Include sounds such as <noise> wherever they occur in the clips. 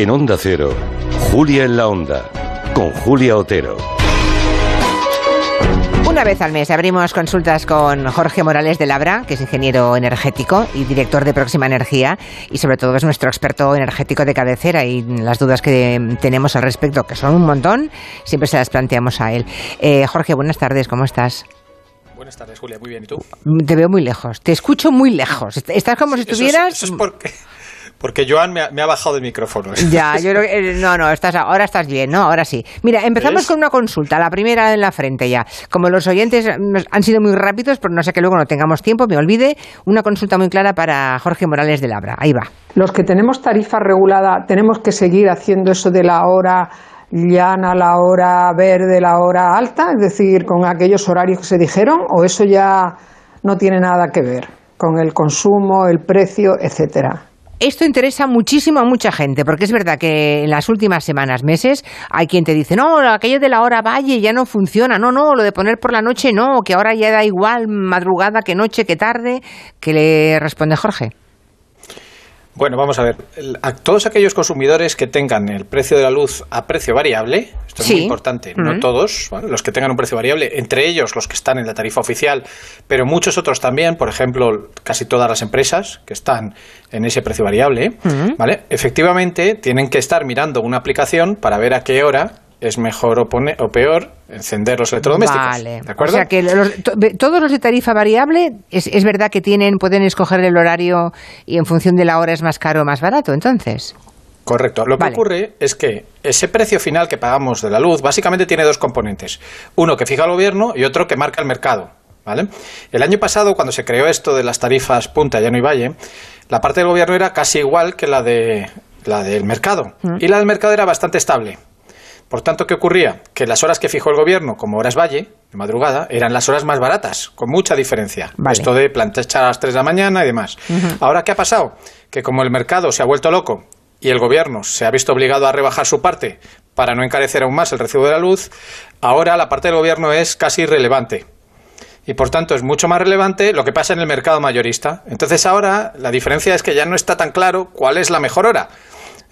En Onda Cero, Julia en la Onda, con Julia Otero. Una vez al mes abrimos consultas con Jorge Morales de Labra, que es ingeniero energético y director de Próxima Energía, y sobre todo es nuestro experto energético de cabecera y las dudas que tenemos al respecto, que son un montón, siempre se las planteamos a él. Eh, Jorge, buenas tardes, ¿cómo estás? Buenas tardes, Julia. Muy bien. ¿Y tú? Te veo muy lejos. Te escucho muy lejos. Estás como si estuvieras... Eso es, porque, porque Joan me ha, bajado el micrófono. Ya, yo <laughs> creo que... Eh, no, no, estás, ahora estás bien, ¿no? Ahora sí. Mira, empezamos con una consulta, la primera en la frente ya. Como los oyentes han sido muy rápidos, pero no sé que luego no tengamos tiempo, me olvide, una consulta muy clara para Jorge Morales de Labra. Ahí va. Los que tenemos tarifa regulada, ¿tenemos que seguir haciendo eso de la hora llana, la hora verde, la hora alta, es decir, con aquellos horarios que se dijeron, o eso ya no tiene nada que ver con el consumo, el precio, etcétera. Esto interesa muchísimo a mucha gente, porque es verdad que en las últimas semanas, meses, hay quien te dice, no, aquello de la hora valle ya no funciona, no, no, lo de poner por la noche no, que ahora ya da igual madrugada que noche que tarde, que le responde Jorge. Bueno, vamos a ver. A todos aquellos consumidores que tengan el precio de la luz a precio variable, esto es muy importante, no todos, los que tengan un precio variable, entre ellos los que están en la tarifa oficial, pero muchos otros también, por ejemplo, casi todas las empresas que están en ese precio variable, ¿vale? Efectivamente, tienen que estar mirando una aplicación para ver a qué hora es mejor o, o peor encender los electrodomésticos. Vale. ¿De acuerdo? O sea que todos los de tarifa variable es, es, verdad que tienen pueden escoger el horario y en función de la hora es más caro o más barato, entonces. Correcto. Lo que ocurre es que ese precio final que pagamos de la luz básicamente tiene dos componentes. Uno que fija el gobierno y otro que marca el mercado. ¿Vale? El año pasado, cuando se creó esto de las tarifas punta, llano y valle, la parte del gobierno era casi igual que la, de, la del mercado. Mm. Y la del mercado era bastante estable. Por tanto, ¿qué ocurría? Que las horas que fijó el gobierno, como horas valle, de madrugada, eran las horas más baratas, con mucha diferencia. Esto de planchar a las 3 de la mañana y demás. Ahora, ¿qué ha pasado? Que como el mercado se ha vuelto loco y el gobierno se ha visto obligado a rebajar su parte para no encarecer aún más el recibo de la luz, ahora la parte del gobierno es casi irrelevante. Y por tanto es mucho más relevante lo que pasa en el mercado mayorista. Entonces ahora la diferencia es que ya no está tan claro cuál es la mejor hora.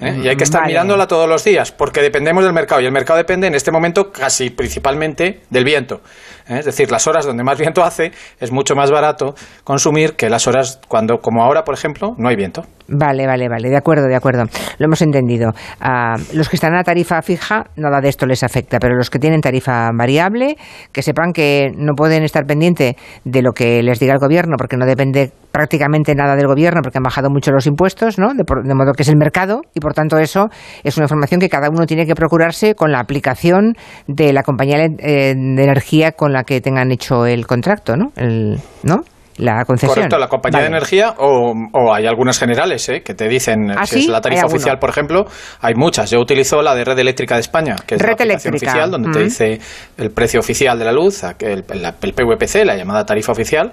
¿Eh? Y hay que estar mirándola todos los días, porque dependemos del mercado. Y el mercado depende en este momento casi principalmente del viento. ¿eh? Es decir, las horas donde más viento hace es mucho más barato consumir que las horas cuando, como ahora, por ejemplo, no hay viento. Vale, vale, vale, de acuerdo, de acuerdo. Lo hemos entendido. Ah, los que están a tarifa fija, nada de esto les afecta, pero los que tienen tarifa variable, que sepan que no pueden estar pendientes de lo que les diga el gobierno, porque no depende prácticamente nada del gobierno, porque han bajado mucho los impuestos, ¿no? De, modo que es el mercado, y por tanto eso es una información que cada uno tiene que procurarse con la aplicación de la compañía de energía con la que tengan hecho el contrato, ¿no? El, ¿no? la concesión. Correcto, la compañía de energía o, hay algunas generales ¿eh? que te dicen ¿Ah, si es la tarifa oficial, por ejemplo, hay muchas. Yo utilizo la de Red Eléctrica de España, que es la aplicación oficial, donde te dice el precio oficial de la luz, el, el, PVPC, la llamada tarifa oficial.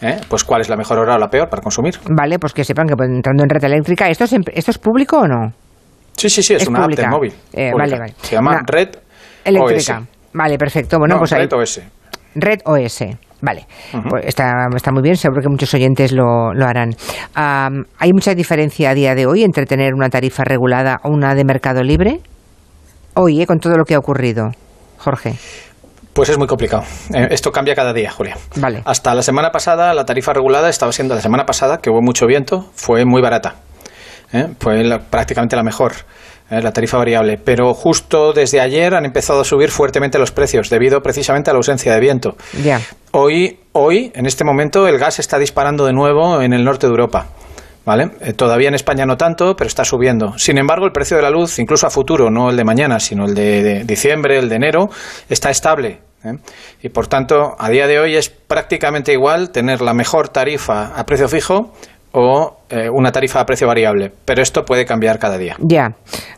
¿Eh? Pues cuál es la mejor hora o la peor para consumir. Vale, pues que sepan que entrando en red eléctrica, ¿esto es, ¿esto es público o no? Sí, sí, sí, es, una app de móvil. Eh, vale, vale. Se llama Red Eléctrica. Vale, perfecto. Bueno, pues Red OS. Red OS. Vale, pues está, está, muy bien, seguro que muchos oyentes lo, lo harán. ¿Hay mucha diferencia a día de hoy entre tener una tarifa regulada o una de mercado libre? Hoy, ¿eh? con todo lo que ha ocurrido, Jorge. Pues es muy complicado. Eh, esto cambia cada día, Julia. Vale. Hasta la semana pasada, la tarifa regulada estaba siendo, la semana pasada, que hubo mucho viento, fue muy barata. ¿eh? Fue prácticamente la mejor. ¿eh? la tarifa variable. Pero justo desde ayer han empezado a subir fuertemente los precios, debido precisamente a la ausencia de viento. Hoy, hoy, en este momento, el gas está disparando de nuevo en el norte de Europa. ¿Vale? Eh, todavía en España no tanto, pero está subiendo. Sin embargo, el precio de la luz, incluso a futuro, no el de mañana, sino el de, diciembre, el de enero, está estable. ¿Eh? Y por tanto, a día de hoy es prácticamente igual tener la mejor tarifa a precio fijo o eh, una tarifa a precio variable, pero esto puede cambiar cada día. Ya,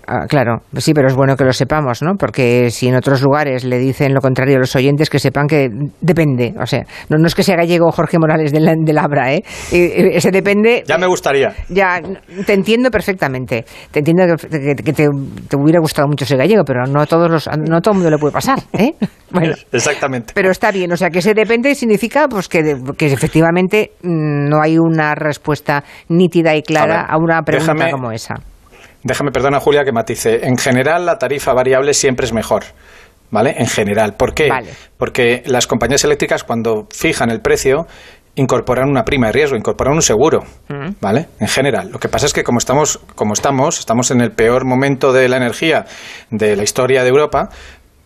ah, claro, sí, pero es bueno que lo sepamos, ¿no? Porque si en otros lugares le dicen lo contrario a los oyentes, que sepan que depende, o sea, no, es que sea gallego Jorge Morales de, de Labra, ¿eh? Ese depende... Ya me gustaría. Ya, te entiendo perfectamente, te entiendo que, te, hubiera gustado mucho ser gallego, pero no, todos los, no todo el mundo le puede pasar, ¿eh? <laughs> Bueno, Exactamente. Pero está bien, o sea, que ese depende significa pues que, que efectivamente mm, no hay una respuesta nítida y clara a, una pregunta como esa. déjame, perdona Julia, que matice. En general, la tarifa variable siempre es mejor. ¿Vale? En general. ¿Por qué? Porque las compañías eléctricas, cuando fijan el precio, incorporan una prima de riesgo, incorporan un seguro, mm. ¿vale? En general. Lo que pasa es que como estamos, como estamos, estamos en el peor momento de la energía de la historia de Europa,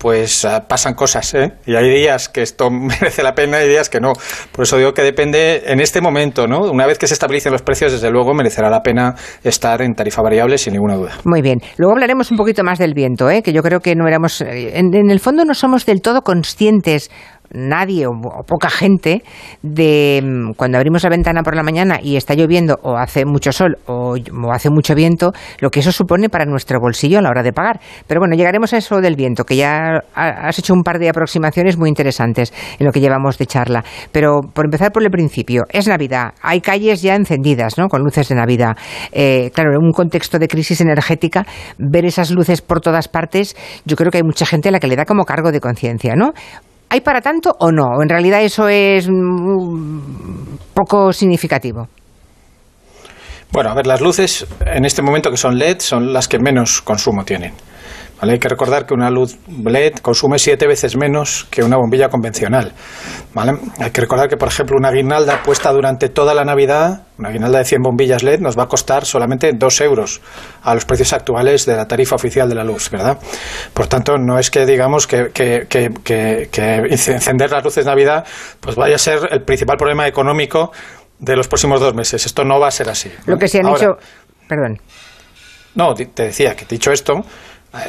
pues ah, pasan cosas, ¿eh? Y hay días que esto <laughs> merece la pena y días que no. Por eso digo que depende en este momento, ¿no? Una vez que se estabilicen los precios, desde luego merecerá la pena estar en tarifa variable sin ninguna duda. Muy bien. Luego hablaremos un poquito más del viento, ¿eh? Que yo creo que no éramos, eh, en el fondo no somos del todo conscientes nadie o, poca gente de mm, cuando abrimos la ventana por la mañana y está lloviendo o hace mucho sol o, hace mucho viento, lo que eso supone para nuestro bolsillo a la hora de pagar. Pero bueno, llegaremos a eso del viento, que ya has hecho un par de aproximaciones muy interesantes en lo que llevamos de charla. Pero por empezar por el principio, es Navidad, hay calles ya encendidas, ¿no? Con luces de Navidad. Eh, claro, en un contexto de crisis energética, ver esas luces por todas partes, yo creo que hay mucha gente a la que le da como cargo de conciencia, ¿no? ¿Hay para tanto o no? En realidad eso es mm, poco significativo. Bueno, a ver, las luces en este momento que son LED son las que menos consumo tienen. Hay que recordar que una luz LED consume siete veces menos que una bombilla convencional. Hay que recordar que, por ejemplo, una guirnalda puesta durante toda la Navidad, una guirnalda de 100 bombillas LED, nos va a costar solamente 2 euros a los precios actuales de la tarifa oficial de la luz, ¿verdad? Por tanto, no es que digamos que, encender las luces de Navidad pues vaya a ser el principal problema económico de los próximos dos meses. Esto no va a ser así. Lo que se han hecho. Perdón. No, te decía que dicho esto,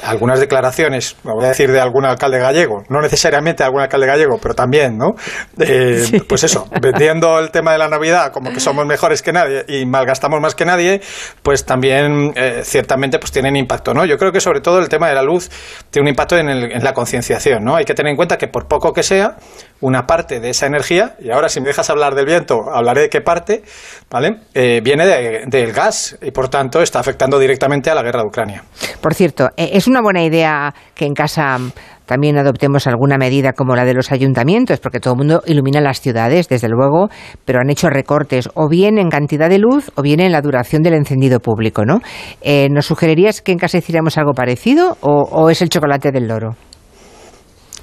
algunas declaraciones, voy a decir de algún alcalde gallego, no necesariamente de algún alcalde gallego, pero también, ¿no? Eh, pues eso, vendiendo el tema de la Navidad como que somos mejores que nadie y malgastamos más que nadie, pues también eh, ciertamente pues tienen impacto, ¿no? Yo creo que sobre todo el tema de la luz tiene un impacto en, en la concienciación, ¿no? Hay que tener en cuenta que por poco que sea, una parte de esa energía, y ahora si me dejas hablar del viento, hablaré de qué parte, ¿vale? Eh, viene del gas y por tanto está afectando directamente a la guerra de Ucrania. Por cierto, eh, es una buena idea que en casa también adoptemos alguna medida como la de los ayuntamientos, porque todo el mundo ilumina las ciudades, desde luego, pero han hecho recortes o bien en cantidad de luz o bien en la duración del encendido público, ¿no? Eh, ¿Nos sugerirías que en casa hiciéramos algo parecido o es el chocolate del loro?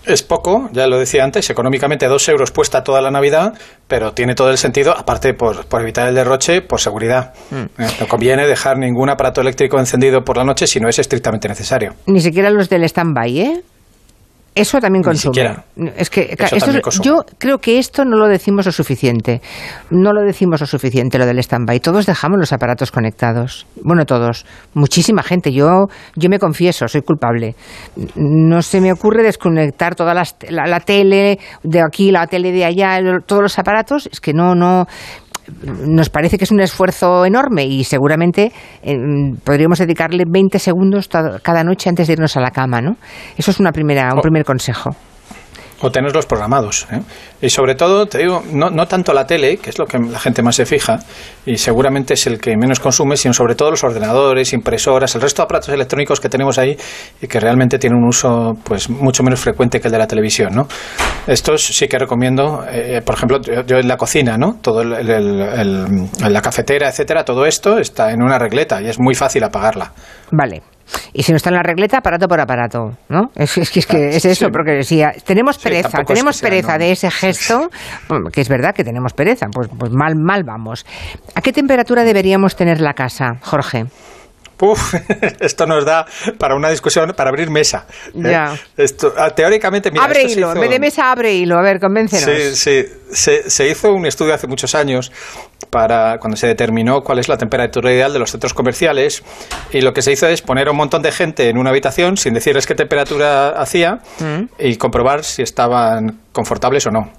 Es poco, ya lo decía antes, económicamente dos euros puesta toda la Navidad, pero tiene todo el sentido, aparte por, por evitar el derroche, por seguridad. Mm. Eh, no conviene dejar ningún aparato eléctrico encendido por la noche si no es estrictamente necesario. Ni siquiera los del stand-by, ¿eh? Eso también consume. Es que yo creo que esto no lo decimos lo suficiente. No lo decimos lo suficiente lo del stand-by. Todos dejamos los aparatos conectados. Bueno, todos. Muchísima gente. Yo, yo me confieso, soy culpable. No se me ocurre desconectar toda la, la tele de aquí, la tele de allá, todos los aparatos. Es que no, no nos parece que es un esfuerzo enorme y seguramente eh, podríamos dedicarle 20 segundos cada noche antes de irnos a la cama, ¿no? Eso es una primera, un primer consejo o tenerlos programados. ¿eh? Y sobre todo, te digo, no, no tanto la tele, que es lo que la gente más se fija, y seguramente es el que menos consume, sino sobre todo los ordenadores, impresoras, el resto de aparatos electrónicos que tenemos ahí y que realmente tienen un uso pues mucho menos frecuente que el de la televisión. ¿no? Estos sí que recomiendo, eh, por ejemplo, yo, en la cocina, ¿no? todo el, la cafetera, etcétera, todo esto está en una regleta y es muy fácil apagarla. Vale. Y si no está en la regleta, aparato por aparato, ¿no? Es, es, es que es eso, porque si tenemos pereza, tenemos pereza de ese gesto, que es verdad que tenemos pereza, pues, pues mal, mal vamos. ¿A qué temperatura deberíamos tener la casa, Jorge? Uf, <laughs> esto nos da para una discusión, para abrir mesa. ¿eh? Ya. Esto, ah, teóricamente, mira, Abre hilo, en vez de mesa abre hilo, a ver, convéncenos. Sí, sí, se, se, hizo un estudio hace muchos años para cuando se determinó cuál es la temperatura ideal de los centros comerciales y lo que se hizo es poner a un montón de gente en una habitación sin decirles qué temperatura hacía mm. y comprobar si estaban confortables o no.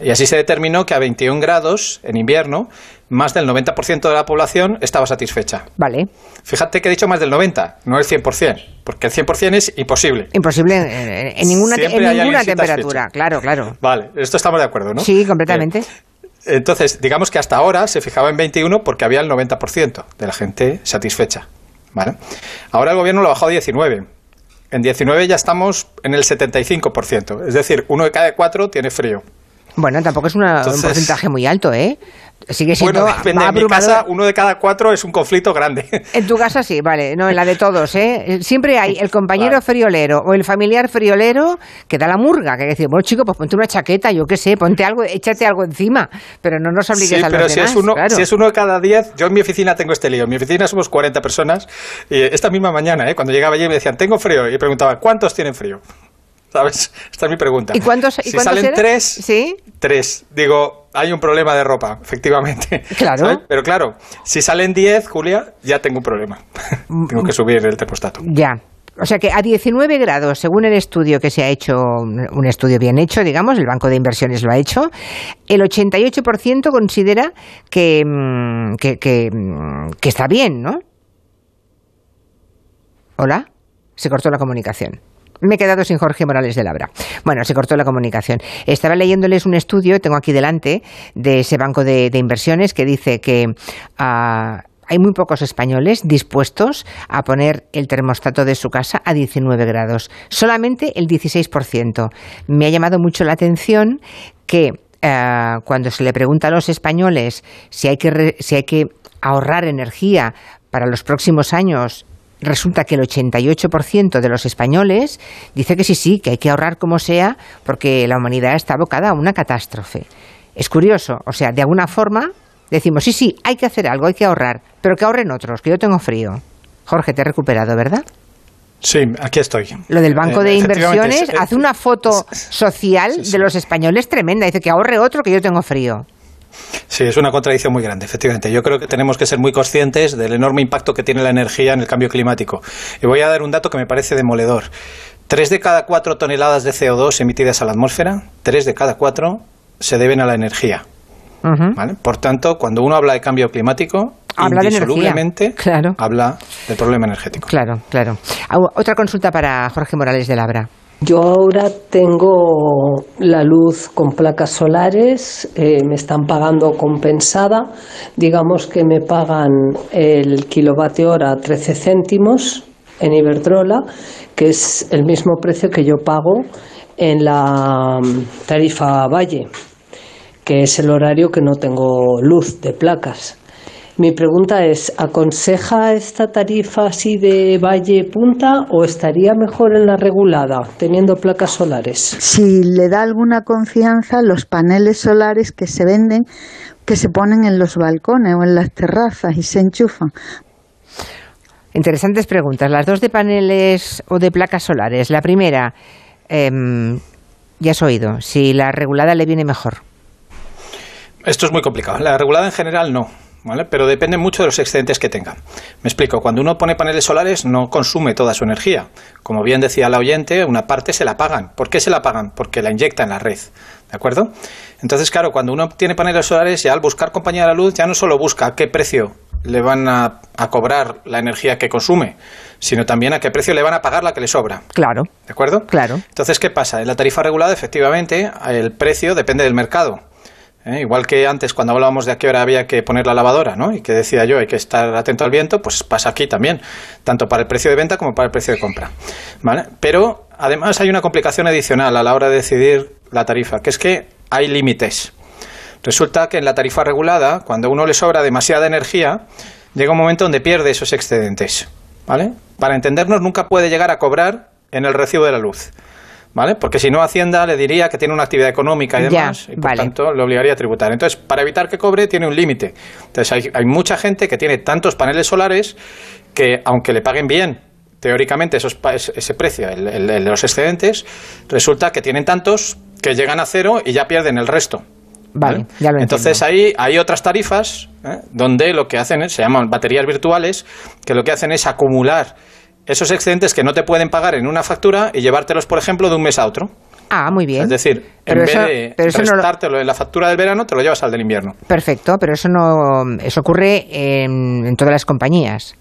Y así se determinó que a 21 grados en invierno más del 90% de la población estaba satisfecha. Vale. Fíjate que he dicho más del 90, no el 100%, porque el 100% es imposible. Imposible en, ninguna, ninguna temperatura, claro, claro. Vale, esto estamos de acuerdo, ¿no? Sí, completamente. Entonces, digamos que hasta ahora se fijaba en 21 porque había el 90% de la gente satisfecha. ¿vale? Ahora el gobierno lo ha bajado a 19. En 19 ya estamos en el 75%, es decir, uno de cada cuatro tiene frío. Bueno, tampoco es un porcentaje muy alto, ¿eh? Sigue siendo bueno, en mi casa uno de cada cuatro es un conflicto grande. <laughs> En tu casa sí, vale, no en la de todos, ¿eh? Siempre hay el compañero friolero o el familiar friolero que da la murga, que dice, bueno chico, pues ponte una chaqueta, yo qué sé, ponte algo, échate algo encima, pero no nos obligues sí, a pero si es uno, si es uno de cada diez, yo en mi oficina tengo este lío, en mi oficina somos 40 personas y esta misma mañana, ¿eh? cuando llegaba allí me decían, tengo frío, y preguntaba, ¿cuántos tienen frío? ¿Sabes? Esta es mi pregunta. ¿Y cuántos, si salen tres, ¿Sí? tres. Digo, hay un problema de ropa, efectivamente. Claro. Pero claro, si salen diez, Julia, ya tengo un problema. Mm, tengo que subir el termostato. Ya. O sea que a 19 grados, según el estudio que se ha hecho, un estudio bien hecho, digamos, el Banco de Inversiones lo ha hecho, el 88% considera que, mm, que, que, mm, que está bien, ¿no? ¿Hola? Se cortó la comunicación. Me he quedado sin Jorge Morales de Labra. Bueno, se cortó la comunicación. Estaba leyéndoles un estudio, tengo aquí delante, de ese banco de, inversiones que dice que ah, hay muy pocos españoles dispuestos a poner el termostato de su casa a 19 grados. Solamente el 16%. Me ha llamado mucho la atención que ah, cuando se le pregunta a los españoles si hay que, si hay que ahorrar energía para los próximos años resulta que el 88% de los españoles dice que sí, sí, que hay que ahorrar como sea porque la humanidad está abocada a una catástrofe. Es curioso, o sea, de alguna forma decimos, sí, sí, hay que hacer algo, hay que ahorrar, pero que ahorren otros, que yo tengo frío. Jorge, te he recuperado, ¿verdad? Sí, aquí estoy. Lo del banco de inversiones hace una foto social de los españoles tremenda. Dice que ahorre otro, que yo tengo frío. Sí, es una contradicción muy grande, efectivamente. Yo creo que tenemos que ser muy conscientes del enorme impacto que tiene la energía en el cambio climático. Y voy a dar un dato que me parece demoledor. Tres de cada cuatro toneladas de CO2 emitidas a la atmósfera, tres de cada cuatro se deben a la energía. Por tanto, cuando uno habla de cambio climático, habla indisolublemente claro. habla del problema energético. Claro, claro. Otra consulta para Jorge Morales de Labra. Yo ahora tengo la luz con placas solares, eh, me están pagando compensada, digamos que me pagan el kilovatio hora 13 céntimos en Iberdrola, que es el mismo precio que yo pago en la mm, tarifa Valle, que es el horario que no tengo luz de placas. Mi pregunta es, ¿aconseja esta tarifa así de valle punta o estaría mejor en la regulada, teniendo placas solares? Si le da alguna confianza, los paneles solares que se venden, que se ponen en los balcones o en las terrazas y se enchufan. Interesantes preguntas. Las dos de paneles o de placas solares. La primera, em, ya has oído, si la regulada le viene mejor. Esto es muy complicado. La regulada en general no. Pero depende mucho de los excedentes que tenga. Me explico, cuando uno pone paneles solares no consume toda su energía. Como bien decía la oyente, una parte se la pagan. ¿Por qué se la pagan? Porque la inyecta en la red. ¿De acuerdo? Entonces, claro, cuando uno tiene paneles solares, ya al buscar compañía de la luz, ya no solo busca a qué precio le van a, a, cobrar la energía que consume, sino también a qué precio le van a pagar la que le sobra. Claro. ¿De acuerdo? Claro. Entonces, ¿qué pasa? En la tarifa regulada, efectivamente, el precio depende del mercado. ¿Eh? Igual que antes cuando hablábamos de a qué hora había que poner la lavadora, ¿no? Y que decía yo, hay que estar atento al viento, pues pasa aquí también, tanto para el precio de venta como para el precio de compra, ¿vale? Pero además hay una complicación adicional a la hora de decidir la tarifa, que es que hay límites. Resulta que en la tarifa regulada, cuando a uno le sobra demasiada energía, llega un momento donde pierde esos excedentes, ¿vale? Para entendernos, nunca puede llegar a cobrar en el recibo de la luz. ¿Vale? Porque si no, Hacienda le diría que tiene una actividad económica y demás, y por tanto le obligaría a tributar. Entonces, para evitar que cobre, tiene un límite. Entonces, hay, hay mucha gente que tiene tantos paneles solares que, aunque le paguen bien, teóricamente, esos, ese precio, el, de los excedentes, resulta que tienen tantos que llegan a cero y ya pierden el resto. Vale, ya lo Entonces ahí hay otras tarifas ¿eh? donde lo que hacen es, se llaman baterías virtuales, que lo que hacen es acumular esos excedentes que no te pueden pagar en una factura y llevártelos, por ejemplo, de un mes a otro. Ah, muy bien. Es decir, en vez de prestártelo en la factura del verano, te lo llevas al del invierno. Perfecto, pero eso no eso ocurre en, todas las compañías.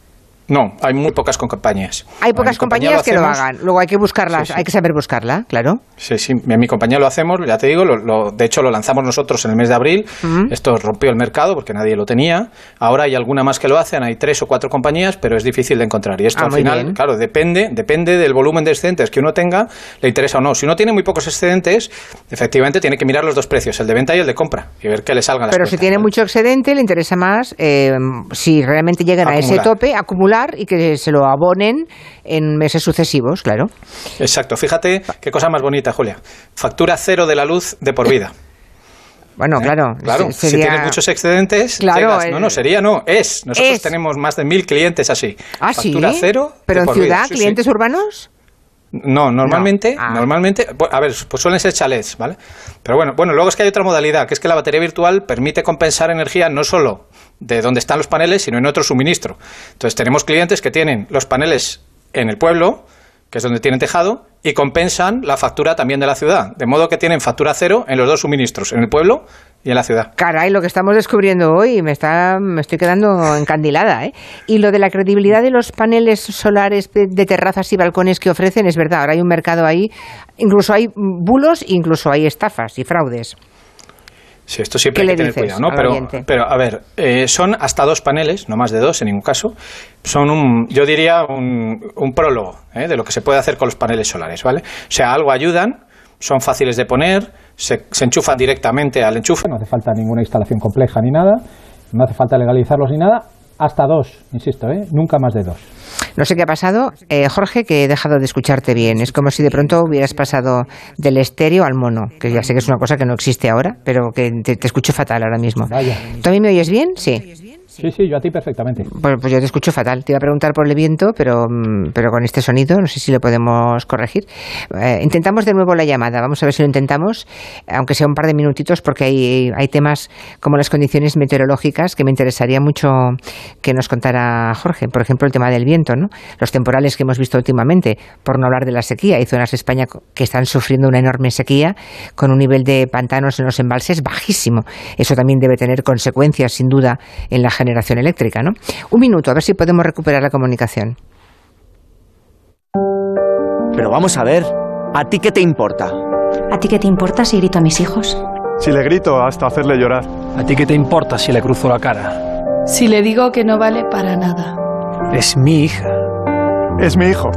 No, hay muy pocas compañías. Hay pocas compañías que lo hagan. Luego hay que buscarlas, hay que saber buscarla, claro. Sí, sí. En mi compañía lo hacemos, ya te digo. Lo, de hecho, lo lanzamos nosotros en el mes de abril. Esto rompió el mercado porque nadie lo tenía. Ahora hay alguna más que lo hacen. Hay tres o cuatro compañías, pero es difícil de encontrar. Y esto ah, al final, claro, depende, depende del volumen de excedentes que uno tenga, le interesa o no. Si uno tiene muy pocos excedentes, efectivamente tiene que mirar los dos precios, el de venta y el de compra, y ver qué le salgan las Pero si tiene mucho excedente, le interesa más, eh, si realmente llegan a ese tope, acumular y que se lo abonen en meses sucesivos, claro. Exacto. Fíjate qué cosa más bonita, Julia. Factura cero de la luz de por vida. Bueno, ¿Eh? claro. Claro, si tienes muchos excedentes, claro, no, no, sería, no, es. Nosotros tenemos más de mil clientes así. Ah, Factura cero. ¿Pero en ciudad, clientes urbanos? No, normalmente, ah. normalmente, a ver, pues suelen ser chalets, ¿vale? Pero bueno, bueno, luego es que hay otra modalidad, que es que la batería virtual permite compensar energía no solo de donde están los paneles, sino en otro suministro. Entonces tenemos clientes que tienen los paneles en el pueblo, que es donde tienen tejado, y compensan la factura también de la ciudad. De modo que tienen factura cero en los dos suministros, en el pueblo y en la ciudad. Caray, lo que estamos descubriendo hoy, me, está, me estoy quedando encandilada. ¿eh? Y lo de la credibilidad de los paneles solares de, terrazas y balcones que ofrecen, es verdad, ahora hay un mercado ahí, incluso hay bulos, incluso hay estafas y fraudes. Sí, esto siempre hay que tener cuidado, ¿no? Pero, pero, a ver, eh, son hasta dos paneles, no más de dos en ningún caso. Son un, yo diría, un, un prólogo ¿eh? de lo que se puede hacer con los paneles solares, ¿vale? O sea, algo ayudan, son fáciles de poner, se, se enchufan directamente al enchufe, no hace falta ninguna instalación compleja ni nada, no hace falta legalizarlos ni nada, hasta dos, insisto, ¿eh? nunca más de dos. No sé qué ha pasado, eh, Jorge, que he dejado de escucharte bien. Es como si de pronto hubieras pasado del estéreo al mono, que ya sé que es una cosa que no existe ahora, pero que te, te escucho fatal ahora mismo. ¿Tú a mí me oyes bien? Sí. Sí, sí, yo a ti perfectamente. Pues, pues yo te escucho fatal. Te iba a preguntar por el viento, pero, mm, pero con este sonido no sé si lo podemos corregir. Eh, intentamos de nuevo la llamada. Vamos a ver si lo intentamos, aunque sea un par de minutitos, porque hay, hay temas como las condiciones meteorológicas que me interesaría mucho que nos contara Jorge. Por ejemplo, el tema del viento, ¿no? Los temporales que hemos visto últimamente, por no hablar de la sequía. Hay zonas de España que están sufriendo una enorme sequía con un nivel de pantanos en los embalses bajísimo. Eso también debe tener consecuencias, sin duda, en la generación eléctrica. ¿no? Un minuto, a ver si podemos recuperar la comunicación. Pero vamos a ver, ¿a ti qué te importa? ¿A ti qué te importa si grito a mis hijos? Si le grito hasta hacerle llorar. ¿A ti qué te importa si le cruzo la cara? Si le digo que no vale para nada. Es mi hija. Es mi hijo.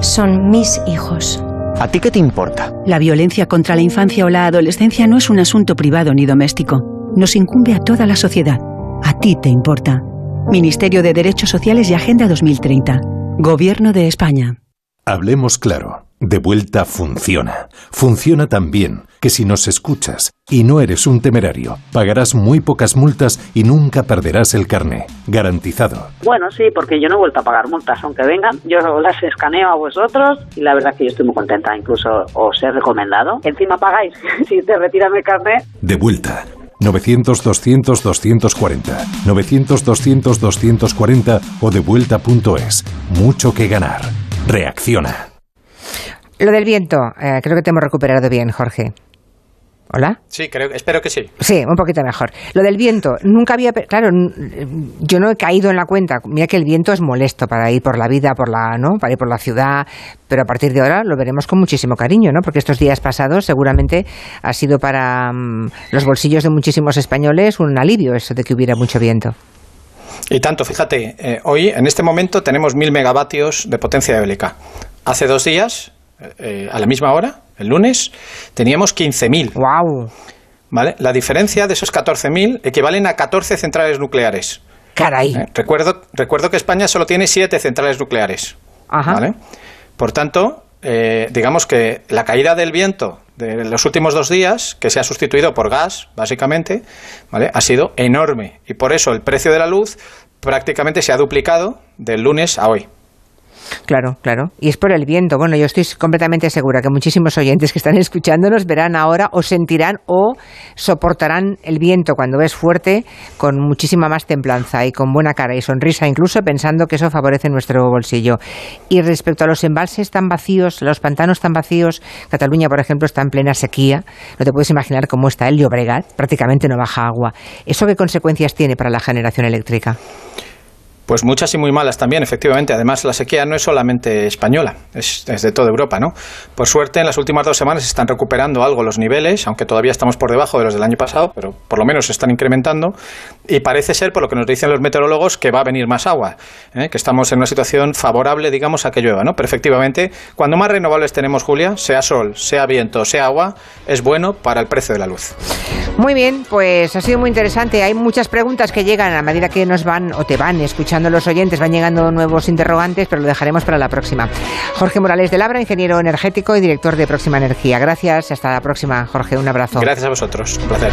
Son mis hijos. ¿A ti qué te importa? La violencia contra la infancia o la adolescencia no es un asunto privado ni doméstico. Nos incumbe a toda la sociedad. A ti te importa. Ministerio de Derechos Sociales y Agenda 2030. Gobierno de España. Hablemos claro. De vuelta funciona. Funciona tan bien que si nos escuchas y no eres un temerario, pagarás muy pocas multas y nunca perderás el carné. Garantizado. Bueno, sí, porque yo no he vuelto a pagar multas, aunque vengan. Yo las escaneo a vosotros y la verdad que yo estoy muy contenta. Incluso os he recomendado. Encima pagáis <laughs> si te retiran el carné. De vuelta. 900-200-240, 900-200-240 o devuelta.es. Mucho que ganar. Reacciona. Lo del viento, eh, creo que te hemos recuperado bien, Jorge. ¿Hola? Sí, creo, espero que sí. Sí, un poquito mejor. Lo del viento, nunca había. Claro, yo no he caído en la cuenta. Mira que el viento es molesto para ir por la vida, por la, ¿no? Para ir por la ciudad, pero a partir de ahora lo veremos con muchísimo cariño, ¿no? Porque estos días pasados seguramente ha sido para mm, los bolsillos de muchísimos españoles un alivio eso de que hubiera mucho viento. Y tanto, fíjate, eh, hoy en este momento tenemos mil megavatios de potencia eólica. Hace dos días, eh, a la misma hora, el lunes, teníamos 15.000. ¡Wow! ¿Vale? La diferencia de esos 14.000 equivalen a 14 centrales nucleares. ¡Caray! ¿Eh? Recuerdo, recuerdo que España solo tiene 7 centrales nucleares. Ajá. ¿Vale? Por tanto, eh, digamos que la caída del viento de los últimos dos días, que se ha sustituido por gas, básicamente, ¿vale? ha sido enorme. Y por eso el precio de la luz prácticamente se ha duplicado del lunes a hoy. Claro, claro. Y es por el viento. Bueno, yo estoy completamente segura que muchísimos oyentes que están escuchándonos verán ahora o sentirán o soportarán el viento cuando es fuerte con muchísima más templanza y con buena cara y sonrisa, incluso pensando que eso favorece nuestro bolsillo. Y respecto a los embalses tan vacíos, los pantanos tan vacíos, Cataluña, por ejemplo, está en plena sequía. No te puedes imaginar cómo está el Llobregat, prácticamente no baja agua. ¿Eso qué consecuencias tiene para la generación eléctrica? Pues muchas y muy malas también, efectivamente. Además, la sequía no es solamente española, es, de toda Europa, ¿no? Por suerte, en las últimas dos semanas se están recuperando algo los niveles, aunque todavía estamos por debajo de los del año pasado, pero por lo menos se están incrementando. Y parece ser, por lo que nos dicen los meteorólogos, que va a venir más agua, ¿eh? que estamos en una situación favorable, digamos, a que llueva, ¿no? Pero efectivamente, cuando más renovables tenemos, Julia, sea sol, sea viento, sea agua, es bueno para el precio de la luz. Muy bien, pues ha sido muy interesante. Hay muchas preguntas que llegan a medida que nos van o te van los oyentes, van llegando nuevos interrogantes, pero lo dejaremos para la próxima. Jorge Morales de Labra, ingeniero energético y director de Próxima Energía. Gracias, hasta la próxima, Jorge. Un abrazo. Gracias a vosotros. Un placer.